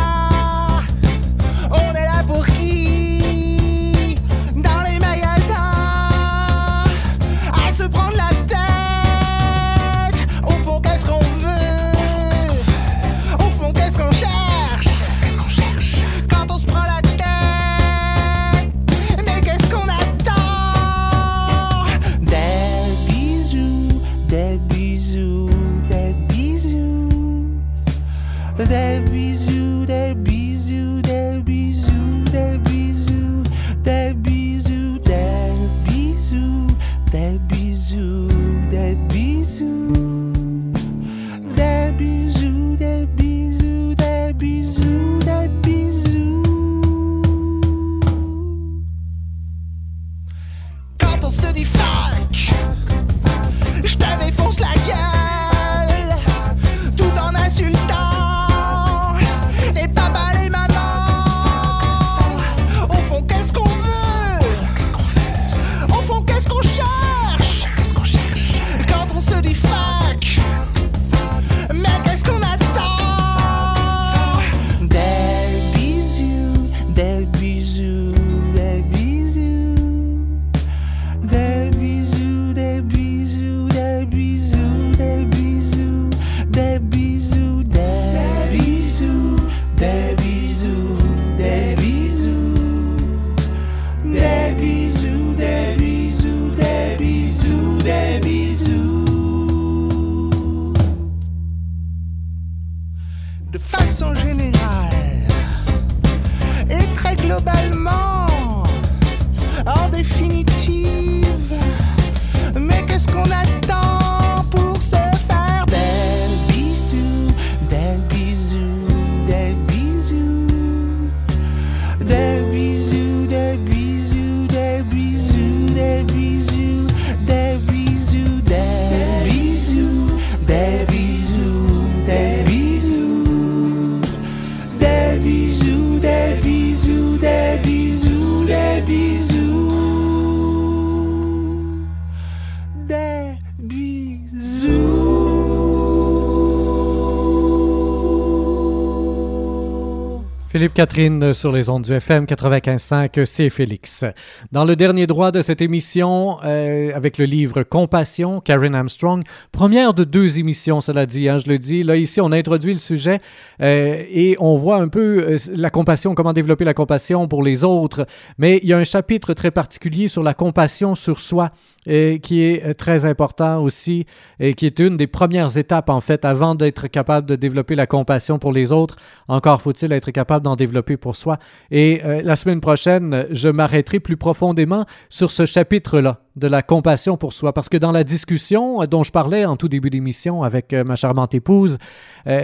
Catherine sur les ondes du FM 95.5, c'est Félix. Dans le dernier droit de cette émission, euh, avec le livre Compassion, Karen Armstrong, première de deux émissions, cela dit, hein, je le dis. Là, ici, on a introduit le sujet euh, et on voit un peu euh, la compassion, comment développer la compassion pour les autres. Mais il y a un chapitre très particulier sur la compassion sur soi et qui est euh, très important aussi et qui est une des premières étapes en fait avant d'être capable de développer la compassion pour les autres. Encore faut-il être capable d'en développer pour soi. Et euh, la semaine prochaine, je m'arrêterai plus profondément sur ce chapitre-là de la compassion pour soi parce que dans la discussion dont je parlais en tout début d'émission avec euh, ma charmante épouse,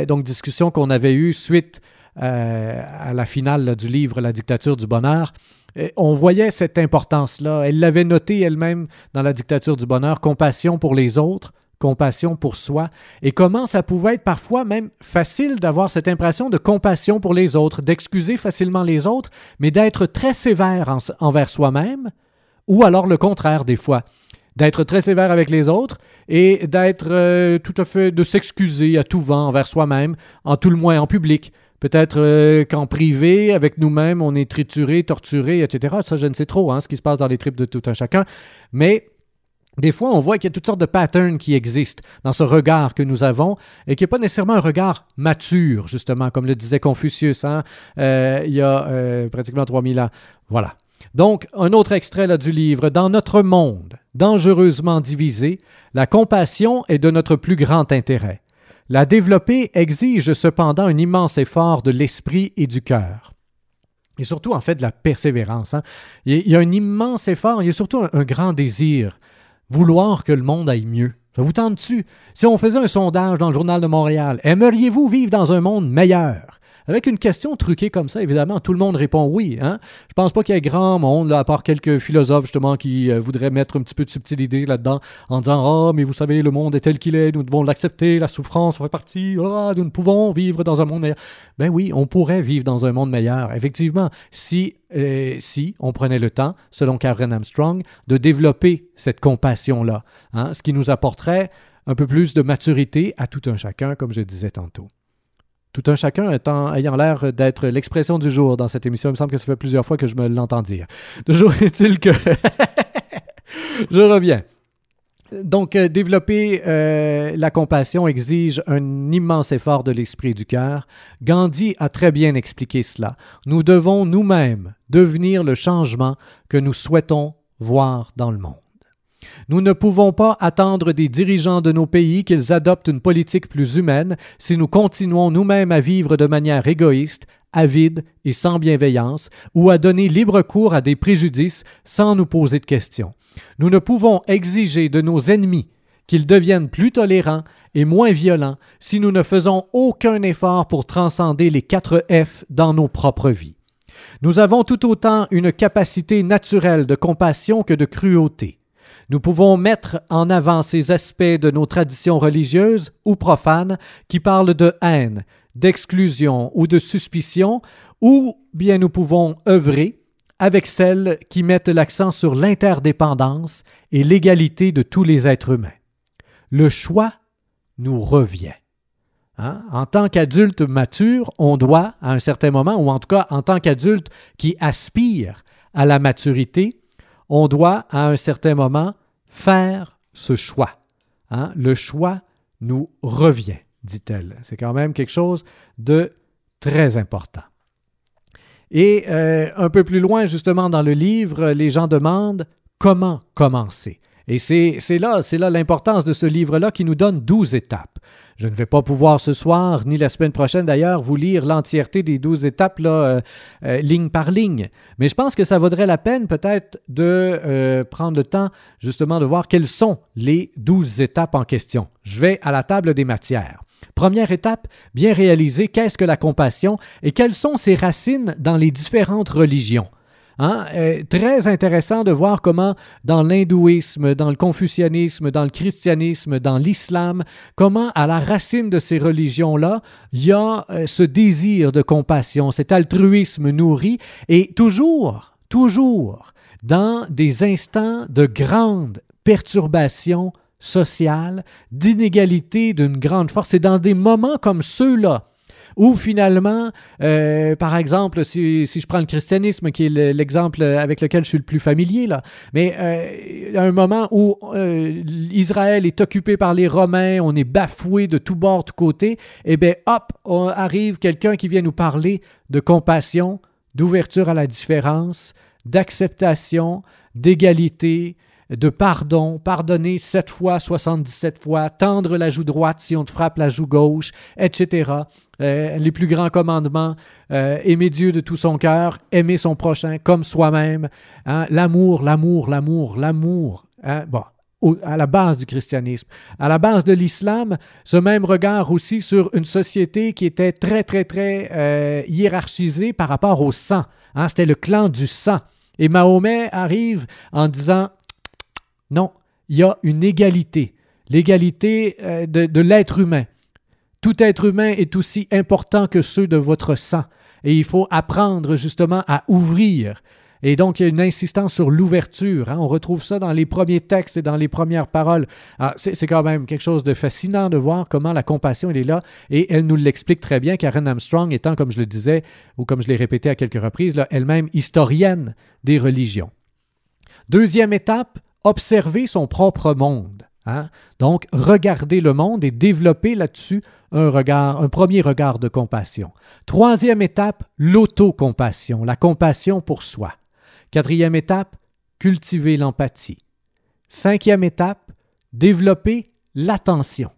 donc discussion qu'on avait eue suite à la finale du livre La dictature du bonheur, on voyait cette importance-là. Elle l'avait noté elle-même dans la dictature du bonheur, compassion pour les autres, compassion pour soi, et comment ça pouvait être parfois même facile d'avoir cette impression de compassion pour les autres, d'excuser facilement les autres, mais d'être très sévère envers soi-même, ou alors le contraire des fois d'être très sévère avec les autres et d'être euh, tout à fait de s'excuser à tout vent envers soi-même, en tout le moins en public. Peut-être euh, qu'en privé, avec nous-mêmes, on est trituré, torturé, etc. Ça, je ne sais trop hein, ce qui se passe dans les tripes de tout un chacun. Mais des fois, on voit qu'il y a toutes sortes de patterns qui existent dans ce regard que nous avons et qui n'est pas nécessairement un regard mature, justement, comme le disait Confucius hein, euh, il y a euh, pratiquement 3000 ans. Voilà. Donc, un autre extrait là, du livre. Dans notre monde dangereusement divisé, la compassion est de notre plus grand intérêt. La développer exige cependant un immense effort de l'esprit et du cœur. Et surtout, en fait, de la persévérance. Hein. Il y a un immense effort, il y a surtout un, un grand désir, vouloir que le monde aille mieux. Ça vous tente-tu? Si on faisait un sondage dans le Journal de Montréal, aimeriez-vous vivre dans un monde meilleur? Avec une question truquée comme ça, évidemment, tout le monde répond oui. Hein? Je pense pas qu'il y ait grand monde, à part quelques philosophes justement qui euh, voudraient mettre un petit peu de subtilité là-dedans en disant Ah, oh, mais vous savez, le monde est tel qu'il est, nous devons l'accepter, la souffrance fait partie, oh, nous ne pouvons vivre dans un monde meilleur. Ben oui, on pourrait vivre dans un monde meilleur. Effectivement, si euh, si on prenait le temps, selon Karen Armstrong, de développer cette compassion-là, hein, ce qui nous apporterait un peu plus de maturité à tout un chacun, comme je disais tantôt. Tout un chacun ayant l'air d'être l'expression du jour dans cette émission. Il me semble que ça fait plusieurs fois que je me l'entends dire. Toujours est-il que... je reviens. Donc, euh, développer euh, la compassion exige un immense effort de l'esprit et du cœur. Gandhi a très bien expliqué cela. Nous devons nous-mêmes devenir le changement que nous souhaitons voir dans le monde. Nous ne pouvons pas attendre des dirigeants de nos pays qu'ils adoptent une politique plus humaine si nous continuons nous-mêmes à vivre de manière égoïste, avide et sans bienveillance, ou à donner libre cours à des préjudices sans nous poser de questions. Nous ne pouvons exiger de nos ennemis qu'ils deviennent plus tolérants et moins violents si nous ne faisons aucun effort pour transcender les quatre F dans nos propres vies. Nous avons tout autant une capacité naturelle de compassion que de cruauté. Nous pouvons mettre en avant ces aspects de nos traditions religieuses ou profanes qui parlent de haine, d'exclusion ou de suspicion, ou bien nous pouvons œuvrer avec celles qui mettent l'accent sur l'interdépendance et l'égalité de tous les êtres humains. Le choix nous revient. Hein? En tant qu'adulte mature, on doit, à un certain moment, ou en tout cas en tant qu'adulte qui aspire à la maturité, on doit, à un certain moment, faire ce choix. Hein? Le choix nous revient, dit-elle. C'est quand même quelque chose de très important. Et euh, un peu plus loin, justement, dans le livre, les gens demandent comment commencer. Et c'est là, c'est là l'importance de ce livre-là qui nous donne douze étapes. Je ne vais pas pouvoir ce soir, ni la semaine prochaine d'ailleurs, vous lire l'entièreté des douze étapes, là, euh, euh, ligne par ligne. Mais je pense que ça vaudrait la peine peut-être de euh, prendre le temps justement de voir quelles sont les douze étapes en question. Je vais à la table des matières. Première étape, bien réaliser qu'est-ce que la compassion et quelles sont ses racines dans les différentes religions. Hein? Très intéressant de voir comment dans l'hindouisme, dans le confucianisme, dans le christianisme, dans l'islam, comment à la racine de ces religions-là, il y a euh, ce désir de compassion, cet altruisme nourri, et toujours, toujours, dans des instants de grande perturbation sociale, d'inégalité d'une grande force. C'est dans des moments comme ceux-là ou finalement, euh, par exemple, si, je prends le christianisme, qui est l'exemple avec lequel je suis le plus familier, mais euh, à un moment où euh, Israël est occupé par les Romains, on est bafoué de tous bords, tous côtés, eh bien, hop, arrive quelqu'un qui vient nous parler de compassion, d'ouverture à la différence, d'acceptation, d'égalité, de pardon, pardonner sept fois, 77 fois, tendre la joue droite si on te frappe la joue gauche, etc. Euh, les plus grands commandements, euh, aimer Dieu de tout son cœur, aimer son prochain comme soi-même, hein, l'amour, l'amour, l'amour, l'amour. Hein, bon, à la base du christianisme. À la base de l'islam, ce même regard aussi sur une société qui était très, très, très euh, hiérarchisée par rapport au sang. Hein, C'était le clan du sang. Et Mahomet arrive en disant non, il y a une égalité, l'égalité euh, de, l'être humain. Tout être humain est aussi important que ceux de votre sang. Et il faut apprendre justement à ouvrir. Et donc, il y a une insistance sur l'ouverture. Hein. On retrouve ça dans les premiers textes et dans les premières paroles. Ah, c'est quand même quelque chose de fascinant de voir comment la compassion, est là. Et elle nous l'explique très bien, Karen Armstrong étant, comme je le disais, ou comme je l'ai répété à quelques reprises, elle-même historienne des religions. Deuxième étape, observer son propre monde. Hein? Donc, regarder le monde et développer là-dessus un regard, un premier regard de compassion. Troisième étape, l'autocompassion, la compassion pour soi. Quatrième étape, cultiver l'empathie. Cinquième étape, développer l'attention.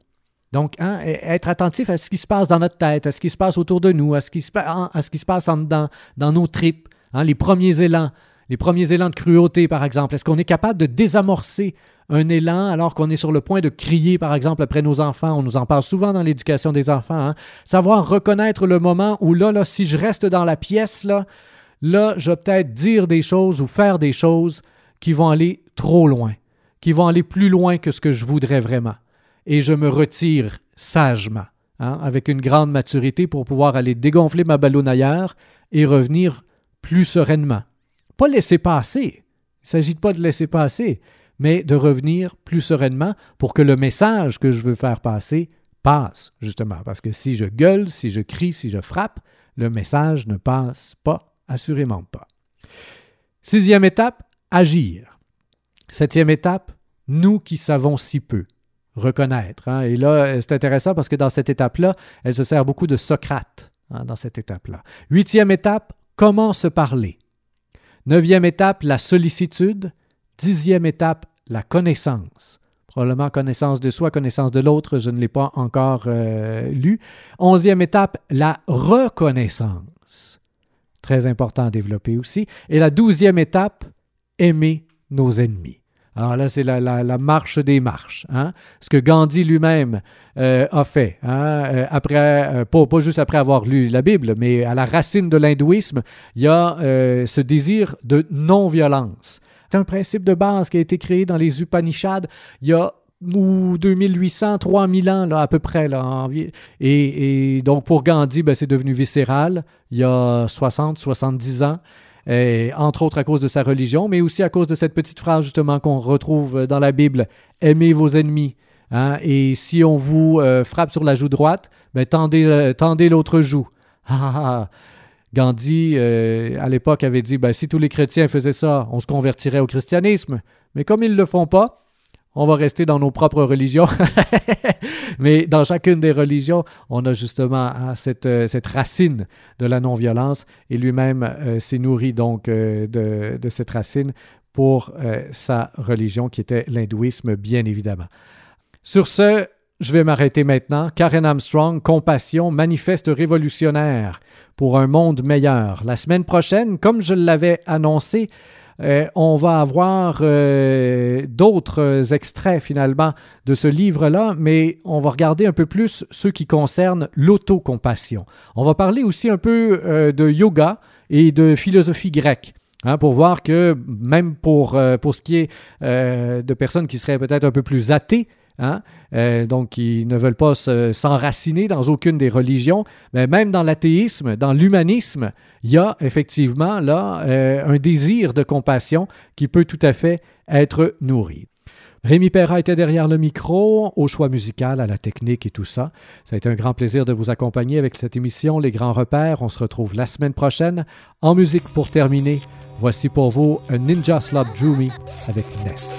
Donc, hein, être attentif à ce qui se passe dans notre tête, à ce qui se passe autour de nous, à ce qui se, passe en dans nos tripes, hein, les premiers élans, les premiers élans de cruauté, par exemple. Est-ce qu'on est capable de désamorcer un élan alors qu'on est sur le point de crier, par exemple, après nos enfants? On nous en parle souvent dans l'éducation des enfants. Hein. Savoir reconnaître le moment où là, si je reste dans la pièce, là, là, je vais peut-être dire des choses ou faire des choses qui vont aller trop loin, qui vont aller plus loin que ce que je voudrais vraiment et je me retire sagement, hein, avec une grande maturité pour pouvoir aller dégonfler ma ballonne ailleurs et revenir plus sereinement. Pas laisser passer. Il ne s'agit pas de laisser passer, mais de revenir plus sereinement pour que le message que je veux faire passer passe, justement. Parce que si je gueule, si je crie, si je frappe, le message ne passe pas, assurément pas. Sixième étape, agir. Septième étape, nous qui savons si peu reconnaître. Hein. Et là, c'est intéressant parce que dans cette étape-là, elle se sert beaucoup de Socrate hein, dans cette étape-là. Huitième étape, comment se parler? Neuvième étape, la sollicitude. Dixième étape, la connaissance. Probablement connaissance de soi, connaissance de l'autre, je ne l'ai pas encore euh, lu. Onzième étape, la reconnaissance. Très important à développer aussi. Et la douzième étape, aimer nos ennemis. Alors là, c'est la, marche des marches. Hein? Ce que Gandhi lui-même euh, a fait, hein? Euh, après, euh, pas, juste après avoir lu la Bible, mais à la racine de l'hindouisme, il y a ce désir de non-violence. C'est un principe de base qui a été créé dans les Upanishads il y a 2800, 3000 ans là, à peu près. Là, et, donc pour Gandhi, ben, c'est devenu viscéral il y a 60, 70 ans entre autres à cause de sa religion, mais aussi à cause de cette petite phrase justement qu'on retrouve dans la Bible, aimez vos ennemis. Hein, et si on vous euh, frappe sur la joue droite, ben, tendez, euh, l'autre joue. Gandhi, euh, à l'époque, avait dit, ben, si tous les chrétiens faisaient ça, on se convertirait au christianisme. Mais comme ils ne le font pas, on va rester dans nos propres religions. Mais dans chacune des religions, on a justement hein, euh, cette, racine de la non-violence et lui-même euh, s'est nourri donc euh, de, cette racine pour sa religion qui était l'hindouisme, bien évidemment. Sur ce, je vais m'arrêter maintenant. Karen Armstrong, Compassion, manifeste révolutionnaire pour un monde meilleur. La semaine prochaine, comme je l'avais annoncé, euh, on va avoir euh, d'autres extraits finalement de ce livre-là, mais on va regarder un peu plus ceux qui concernent l'autocompassion. On va parler aussi un peu euh, de yoga et de philosophie grecque. Hein, pour voir que même pour, pour ce qui est de personnes qui seraient peut-être un peu plus athées, Hein? Euh, donc, ils ne veulent pas s'enraciner dans aucune des religions. Mais même dans l'athéisme, dans l'humanisme, il y a effectivement là euh, un désir de compassion qui peut tout à fait être nourri. Rémi Perra était derrière le micro, au choix musical, à la technique et tout ça. Ça a été un grand plaisir de vous accompagner avec cette émission Les Grands Repères. On se retrouve la semaine prochaine. En musique pour terminer, voici pour vous un Ninja Slot Drew avec Nest.